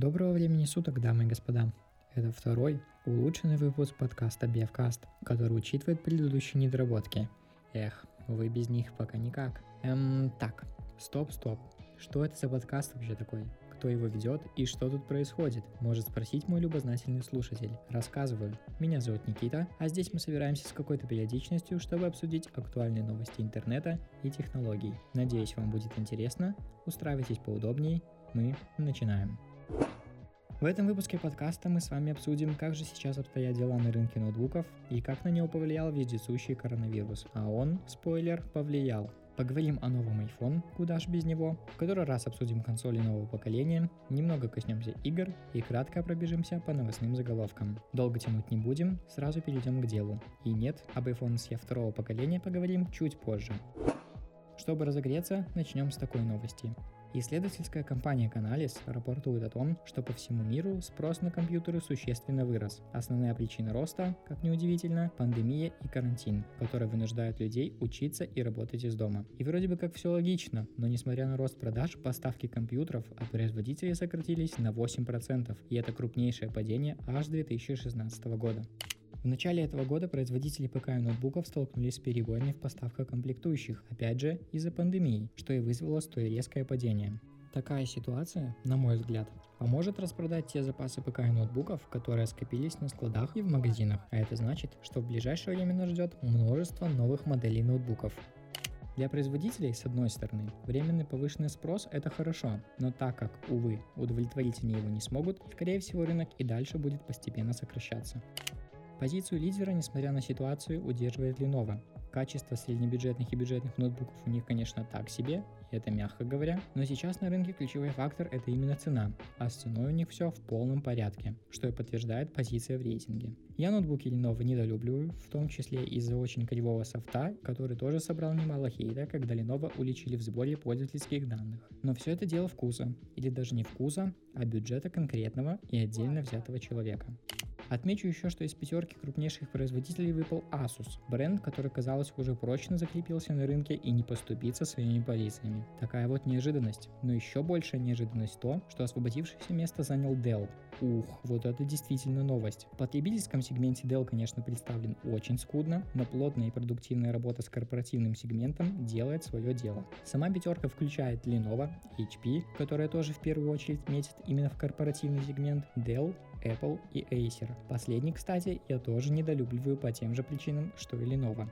Доброго времени суток, дамы и господа. Это второй, улучшенный выпуск подкаста Бевкаст, который учитывает предыдущие недоработки. Эх, вы без них пока никак. Эм, так, стоп, стоп. Что это за подкаст вообще такой? Кто его ведет и что тут происходит? Может спросить мой любознательный слушатель. Рассказываю. Меня зовут Никита, а здесь мы собираемся с какой-то периодичностью, чтобы обсудить актуальные новости интернета и технологий. Надеюсь, вам будет интересно. Устраивайтесь поудобнее. Мы начинаем. В этом выпуске подкаста мы с вами обсудим, как же сейчас обстоят дела на рынке ноутбуков и как на него повлиял вездесущий коронавирус. А он, спойлер, повлиял. Поговорим о новом iPhone, куда ж без него, в который раз обсудим консоли нового поколения, немного коснемся игр и кратко пробежимся по новостным заголовкам. Долго тянуть не будем, сразу перейдем к делу. И нет, об iPhone SE второго поколения поговорим чуть позже. Чтобы разогреться, начнем с такой новости. Исследовательская компания Canalys рапортует о том, что по всему миру спрос на компьютеры существенно вырос. Основная причина роста, как неудивительно, пандемия и карантин, которые вынуждают людей учиться и работать из дома. И вроде бы как все логично, но несмотря на рост продаж, поставки компьютеров от производителей сократились на 8%, и это крупнейшее падение аж 2016 года. В начале этого года производители ПК и ноутбуков столкнулись с перебоями в поставках комплектующих, опять же из-за пандемии, что и вызвало столь резкое падение. Такая ситуация, на мой взгляд, поможет распродать те запасы ПК и ноутбуков, которые скопились на складах и в магазинах, а это значит, что в ближайшее время нас ждет множество новых моделей ноутбуков. Для производителей, с одной стороны, временный повышенный спрос – это хорошо, но так как, увы, удовлетворить они его не смогут, скорее всего рынок и дальше будет постепенно сокращаться. Позицию лидера, несмотря на ситуацию, удерживает Lenovo. Качество среднебюджетных и бюджетных ноутбуков у них, конечно, так себе, и это мягко говоря, но сейчас на рынке ключевой фактор это именно цена, а с ценой у них все в полном порядке, что и подтверждает позиция в рейтинге. Я ноутбуки Lenovo недолюбливаю, в том числе из-за очень кривого софта, который тоже собрал немало хейта, когда Lenovo уличили в сборе пользовательских данных. Но все это дело вкуса, или даже не вкуса, а бюджета конкретного и отдельно взятого человека. Отмечу еще, что из пятерки крупнейших производителей выпал Asus, бренд, который, казалось, уже прочно закрепился на рынке и не поступится своими позициями. Такая вот неожиданность. Но еще большая неожиданность то, что освободившееся место занял Dell. Ух, вот это действительно новость. В потребительском сегменте Dell, конечно, представлен очень скудно, но плотная и продуктивная работа с корпоративным сегментом делает свое дело. Сама пятерка включает Lenovo, HP, которая тоже в первую очередь метит именно в корпоративный сегмент, Dell, Apple и Acer. Последний, кстати, я тоже недолюбливаю по тем же причинам, что и Lenovo.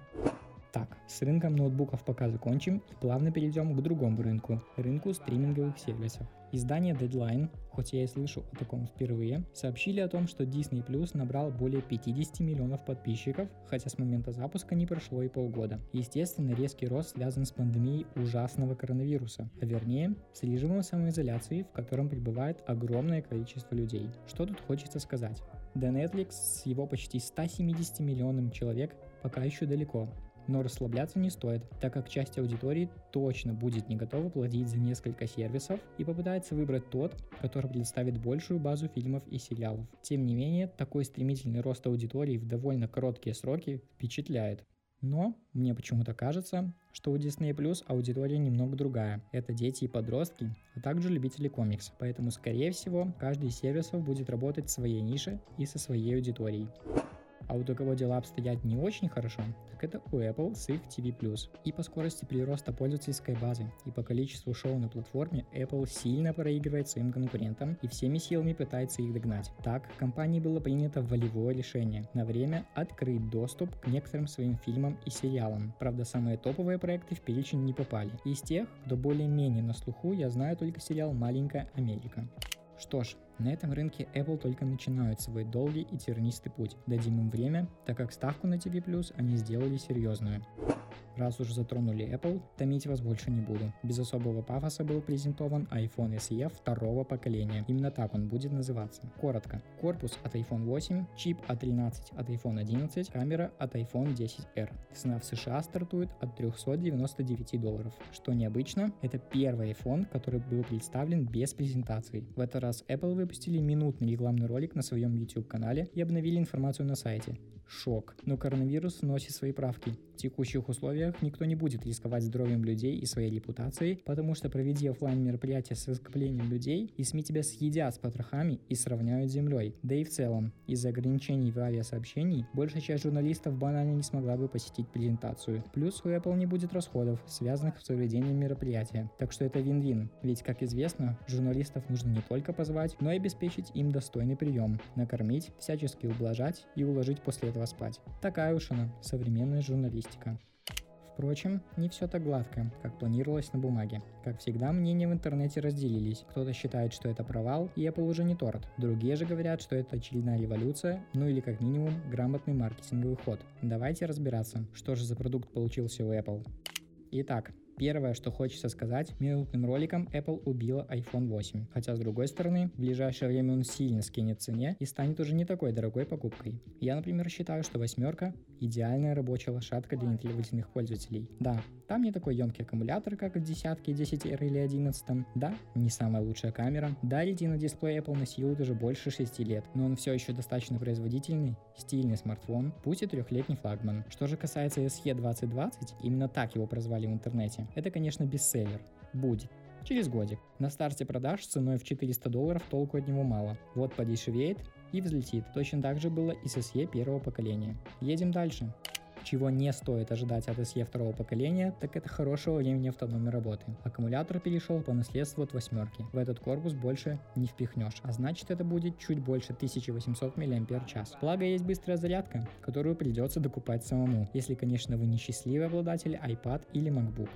Так, с рынком ноутбуков пока закончим и плавно перейдем к другому рынку, рынку стриминговых сервисов. Издание Deadline, хоть я и слышу о таком впервые, сообщили о том, что Disney Plus набрал более 50 миллионов подписчиков, хотя с момента запуска не прошло и полгода. Естественно, резкий рост связан с пандемией ужасного коронавируса, а вернее, с режимом самоизоляции, в котором пребывает огромное количество людей. Что тут хочется сказать? До Netflix с его почти 170 миллионами человек пока еще далеко, но расслабляться не стоит, так как часть аудитории точно будет не готова платить за несколько сервисов и попытается выбрать тот, который представит большую базу фильмов и сериалов. Тем не менее, такой стремительный рост аудитории в довольно короткие сроки впечатляет. Но мне почему-то кажется, что у Disney Plus аудитория немного другая. Это дети и подростки, а также любители комикс. Поэтому, скорее всего, каждый из сервисов будет работать в своей нише и со своей аудиторией. А вот у кого дела обстоят не очень хорошо, так это у Apple с их TV+. И по скорости прироста пользовательской базы, и по количеству шоу на платформе Apple сильно проигрывает своим конкурентам и всеми силами пытается их догнать. Так, компании было принято волевое решение на время открыть доступ к некоторым своим фильмам и сериалам. Правда, самые топовые проекты в перечень не попали. Из тех, кто более-менее на слуху, я знаю только сериал «Маленькая Америка». Что ж, на этом рынке Apple только начинают свой долгий и тернистый путь. Дадим им время, так как ставку на TV+, они сделали серьезную. Раз уж затронули Apple, томить вас больше не буду. Без особого пафоса был презентован iPhone SE второго поколения. Именно так он будет называться. Коротко. Корпус от iPhone 8, чип A13 от iPhone 11, камера от iPhone 10R. Цена в США стартует от 399 долларов. Что необычно, это первый iPhone, который был представлен без презентации. В этот раз Apple выпустили минутный рекламный ролик на своем YouTube канале и обновили информацию на сайте. Шок. Но коронавирус вносит свои правки. В текущих условиях мероприятиях никто не будет рисковать здоровьем людей и своей репутацией, потому что проведи офлайн мероприятие с скоплением людей, и СМИ тебя съедят с потрохами и сравняют с землей. Да и в целом, из-за ограничений в авиасообщений, большая часть журналистов банально не смогла бы посетить презентацию. Плюс у Apple не будет расходов, связанных с проведением мероприятия. Так что это вин-вин. Ведь, как известно, журналистов нужно не только позвать, но и обеспечить им достойный прием, накормить, всячески ублажать и уложить после этого спать. Такая уж она, современная журналистика. Впрочем, не все так гладко, как планировалось на бумаге. Как всегда, мнения в интернете разделились. Кто-то считает, что это провал, и Apple уже не торт. Другие же говорят, что это очередная революция, ну или как минимум грамотный маркетинговый ход. Давайте разбираться, что же за продукт получился у Apple. Итак, Первое, что хочется сказать, минутным роликом Apple убила iPhone 8. Хотя, с другой стороны, в ближайшее время он сильно скинет цене и станет уже не такой дорогой покупкой. Я, например, считаю, что восьмерка – идеальная рабочая лошадка для нетребовательных пользователей. Да, там не такой емкий аккумулятор, как в десятке, 10R или 11. Да, не самая лучшая камера. Да, Retina дисплей Apple насилует уже больше 6 лет, но он все еще достаточно производительный, стильный смартфон, пусть и трехлетний флагман. Что же касается SE 2020, именно так его прозвали в интернете, это, конечно, бестселлер. Будет. Через годик. На старте продаж ценой в 400 долларов толку от него мало. Вот подешевеет и взлетит. Точно так же было и с SE первого поколения. Едем дальше. Чего не стоит ожидать от SE второго поколения, так это хорошего времени автономной работы. Аккумулятор перешел по наследству от восьмерки. В этот корпус больше не впихнешь, а значит это будет чуть больше 1800 мАч. Благо есть быстрая зарядка, которую придется докупать самому, если конечно вы не счастливый обладатель iPad или MacBook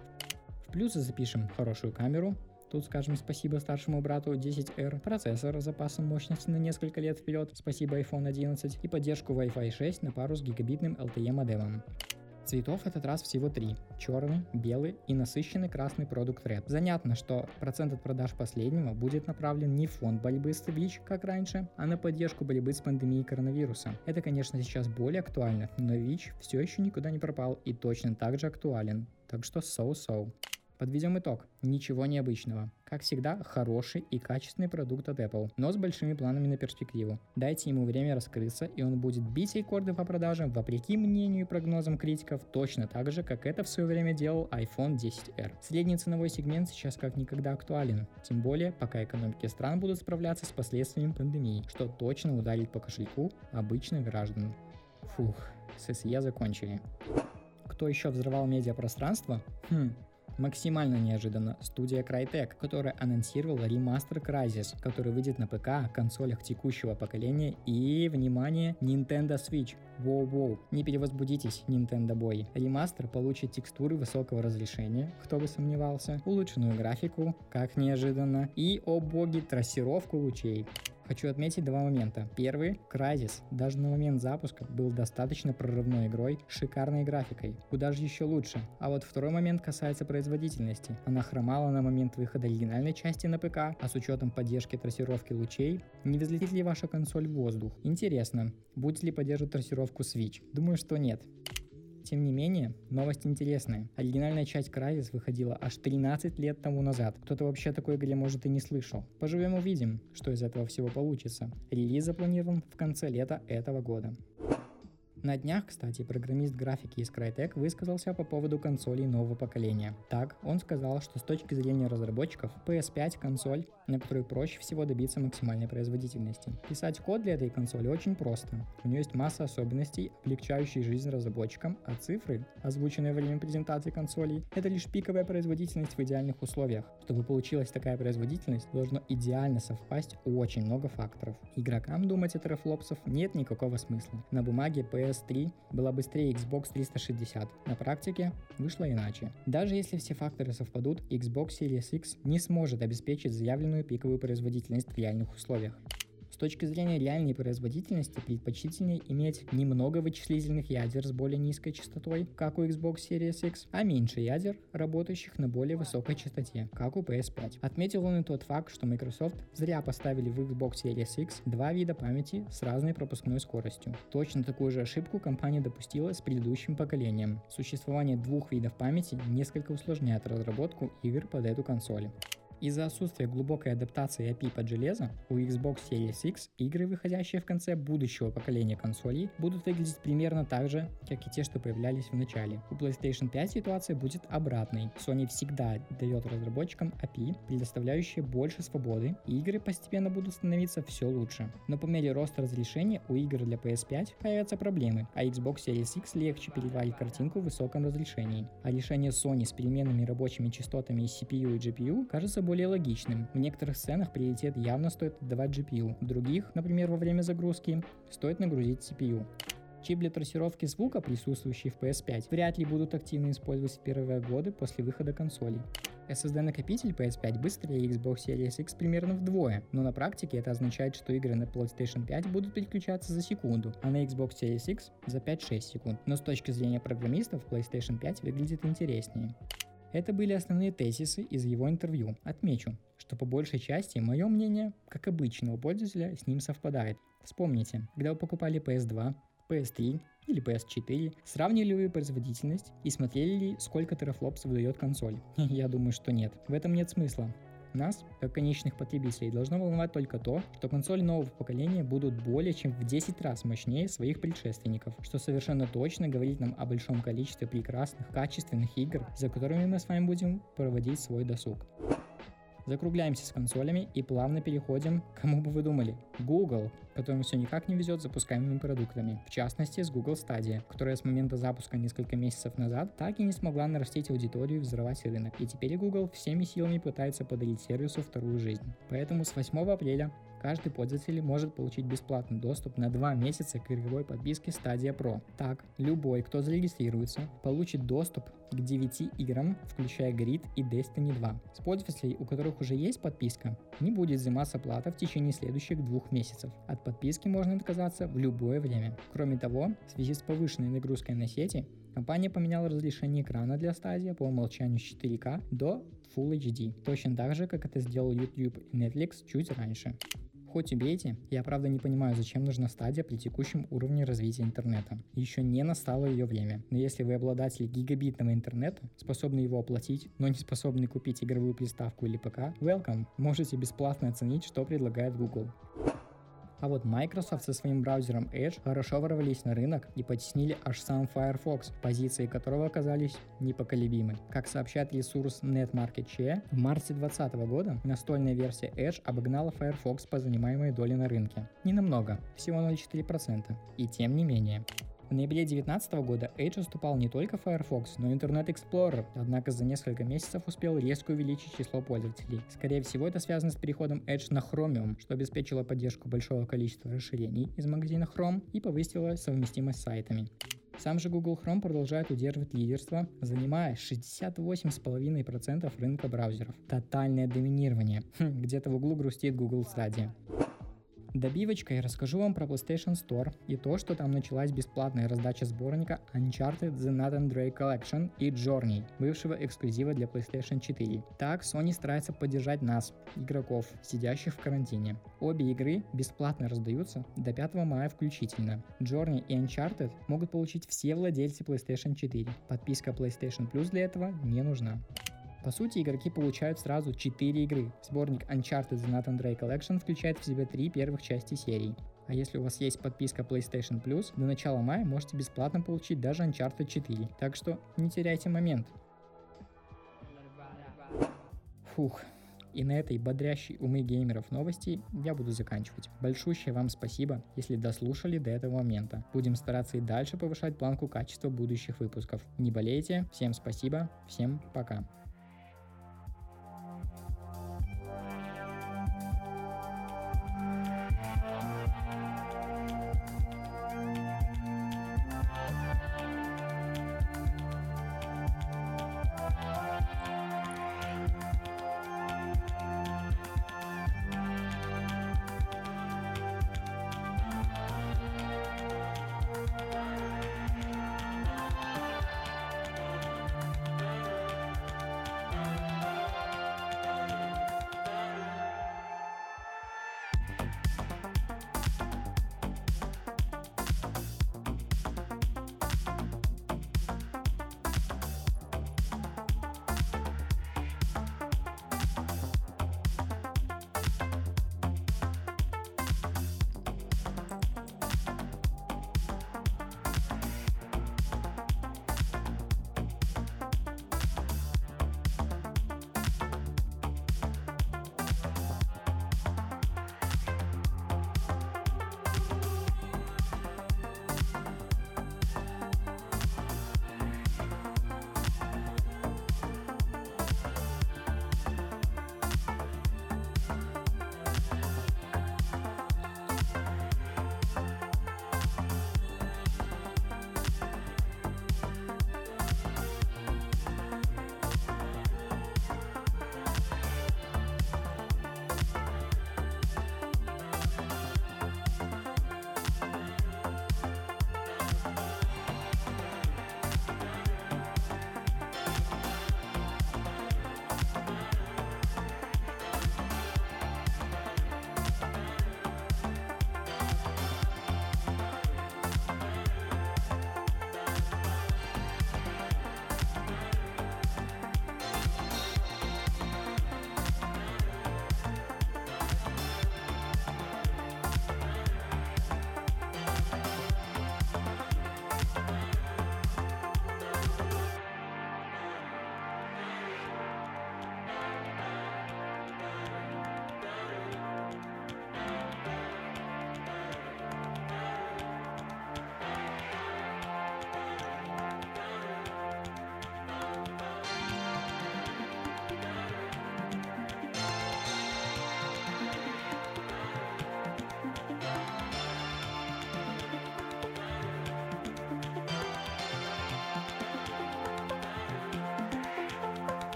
плюсы запишем хорошую камеру, Тут скажем спасибо старшему брату 10R, процессор с запасом мощности на несколько лет вперед, спасибо iPhone 11 и поддержку Wi-Fi 6 на пару с гигабитным LTE модемом. Цветов этот раз всего три. Черный, белый и насыщенный красный продукт Red. Занятно, что процент от продаж последнего будет направлен не в фонд борьбы с ВИЧ, как раньше, а на поддержку борьбы с пандемией коронавируса. Это, конечно, сейчас более актуально, но ВИЧ все еще никуда не пропал и точно так же актуален. Так что so-so. Подведем итог. Ничего необычного. Как всегда, хороший и качественный продукт от Apple, но с большими планами на перспективу. Дайте ему время раскрыться, и он будет бить рекорды по продажам, вопреки мнению и прогнозам критиков, точно так же, как это в свое время делал iPhone 10R. Средний ценовой сегмент сейчас как никогда актуален, тем более, пока экономики стран будут справляться с последствиями пандемии, что точно ударит по кошельку обычных граждан. Фух, с SE закончили. Кто еще взрывал медиапространство? Хм, Максимально неожиданно студия Crytek, которая анонсировала ремастер Crysis, который выйдет на ПК, консолях текущего поколения и, внимание, Nintendo Switch. Воу-воу, не перевозбудитесь, Nintendo Boy. Ремастер получит текстуры высокого разрешения, кто бы сомневался, улучшенную графику, как неожиданно, и, о боги, трассировку лучей. Хочу отметить два момента. Первый, Crysis, даже на момент запуска был достаточно прорывной игрой шикарной графикой. Куда же еще лучше? А вот второй момент касается производительности. Она хромала на момент выхода оригинальной части на ПК, а с учетом поддержки трассировки лучей, не взлетит ли ваша консоль в воздух? Интересно, будет ли поддерживать трассировку Switch? Думаю, что нет. Тем не менее, новость интересная. Оригинальная часть Crysis выходила аж 13 лет тому назад. Кто-то вообще такой игре может и не слышал. Поживем увидим, что из этого всего получится. Релиз запланирован в конце лета этого года. На днях, кстати, программист графики из Crytek высказался по поводу консолей нового поколения. Так, он сказал, что с точки зрения разработчиков, PS5 консоль, на которой проще всего добиться максимальной производительности. Писать код для этой консоли очень просто. У нее есть масса особенностей, облегчающих жизнь разработчикам, а цифры, озвученные во время презентации консолей, это лишь пиковая производительность в идеальных условиях. Чтобы получилась такая производительность, должно идеально совпасть очень много факторов. Игрокам думать о терафлопсов нет никакого смысла. На бумаге PS PS3 была быстрее Xbox 360. На практике вышло иначе. Даже если все факторы совпадут, Xbox Series X не сможет обеспечить заявленную пиковую производительность в реальных условиях точки зрения реальной производительности предпочтительнее иметь немного вычислительных ядер с более низкой частотой, как у Xbox Series X, а меньше ядер, работающих на более высокой частоте, как у PS5. Отметил он и тот факт, что Microsoft зря поставили в Xbox Series X два вида памяти с разной пропускной скоростью. Точно такую же ошибку компания допустила с предыдущим поколением. Существование двух видов памяти несколько усложняет разработку игр под эту консоль. Из-за отсутствия глубокой адаптации API под железо, у Xbox Series X игры, выходящие в конце будущего поколения консолей, будут выглядеть примерно так же, как и те, что появлялись в начале. У PlayStation 5 ситуация будет обратной. Sony всегда дает разработчикам API, предоставляющие больше свободы, и игры постепенно будут становиться все лучше. Но по мере роста разрешения у игр для PS5 появятся проблемы, а Xbox Series X легче переварить картинку в высоком разрешении. А решение Sony с переменными рабочими частотами CPU и GPU кажется более логичным. В некоторых сценах приоритет явно стоит отдавать GPU, в других, например во время загрузки, стоит нагрузить CPU. Чип для трассировки звука, присутствующий в PS5, вряд ли будут активно использовать в первые годы после выхода консолей. SSD-накопитель PS5 быстрее Xbox Series X примерно вдвое, но на практике это означает, что игры на PlayStation 5 будут переключаться за секунду, а на Xbox Series X за 5-6 секунд. Но с точки зрения программистов PlayStation 5 выглядит интереснее. Это были основные тезисы из его интервью. Отмечу, что по большей части мое мнение, как обычного пользователя, с ним совпадает. Вспомните, когда вы покупали PS2, PS3 или PS4, сравнили ли вы производительность и смотрели ли, сколько терафлопс выдает консоль? Я думаю, что нет. В этом нет смысла. Нас, как конечных потребителей, должно волновать только то, что консоли нового поколения будут более чем в 10 раз мощнее своих предшественников, что совершенно точно говорит нам о большом количестве прекрасных, качественных игр, за которыми мы с вами будем проводить свой досуг. Закругляемся с консолями и плавно переходим, кому бы вы думали, Google, которому все никак не везет с запускаемыми продуктами. В частности, с Google Stadia, которая с момента запуска несколько месяцев назад так и не смогла нарастить аудиторию и взорвать рынок. И теперь Google всеми силами пытается подарить сервису вторую жизнь. Поэтому с 8 апреля каждый пользователь может получить бесплатный доступ на 2 месяца к игровой подписке Stadia Pro. Так, любой, кто зарегистрируется, получит доступ к 9 играм, включая Grid и Destiny 2. С пользователей, у которых уже есть подписка, не будет взиматься плата в течение следующих двух месяцев. От подписки можно отказаться в любое время. Кроме того, в связи с повышенной нагрузкой на сети, компания поменяла разрешение экрана для Stadia по умолчанию с 4К до Full HD, точно так же, как это сделал YouTube и Netflix чуть раньше. Хоть убейте, я правда не понимаю, зачем нужна стадия при текущем уровне развития интернета. Еще не настало ее время, но если вы обладатель гигабитного интернета, способны его оплатить, но не способны купить игровую приставку или ПК, welcome, можете бесплатно оценить, что предлагает Google. А вот Microsoft со своим браузером Edge хорошо ворвались на рынок и потеснили аж сам Firefox, позиции которого оказались непоколебимы. Как сообщает ресурс NetMarketShare, в марте 2020 года настольная версия Edge обогнала Firefox по занимаемой доле на рынке. Не намного, всего 0,4%. И тем не менее. В ноябре 2019 года Edge уступал не только Firefox, но и Internet Explorer, однако за несколько месяцев успел резко увеличить число пользователей. Скорее всего, это связано с переходом Edge на Chromium, что обеспечило поддержку большого количества расширений из магазина Chrome и повысило совместимость с сайтами. Сам же Google Chrome продолжает удерживать лидерство, занимая 68,5% рынка браузеров. Тотальное доминирование. Хм, где-то в углу грустит Google Stadia. Добивочкой расскажу вам про PlayStation Store и то, что там началась бесплатная раздача сборника Uncharted The Nathan Drake Collection и Journey, бывшего эксклюзива для PlayStation 4. Так, Sony старается поддержать нас, игроков, сидящих в карантине. Обе игры бесплатно раздаются до 5 мая включительно. Journey и Uncharted могут получить все владельцы PlayStation 4. Подписка PlayStation Plus для этого не нужна. По сути, игроки получают сразу 4 игры. Сборник Uncharted The Nathan Drake Collection включает в себя три первых части серии. А если у вас есть подписка PlayStation Plus, до начала мая можете бесплатно получить даже Uncharted 4. Так что не теряйте момент. Фух, и на этой бодрящей умы геймеров новости я буду заканчивать. Большущее вам спасибо, если дослушали до этого момента. Будем стараться и дальше повышать планку качества будущих выпусков. Не болейте, всем спасибо, всем пока.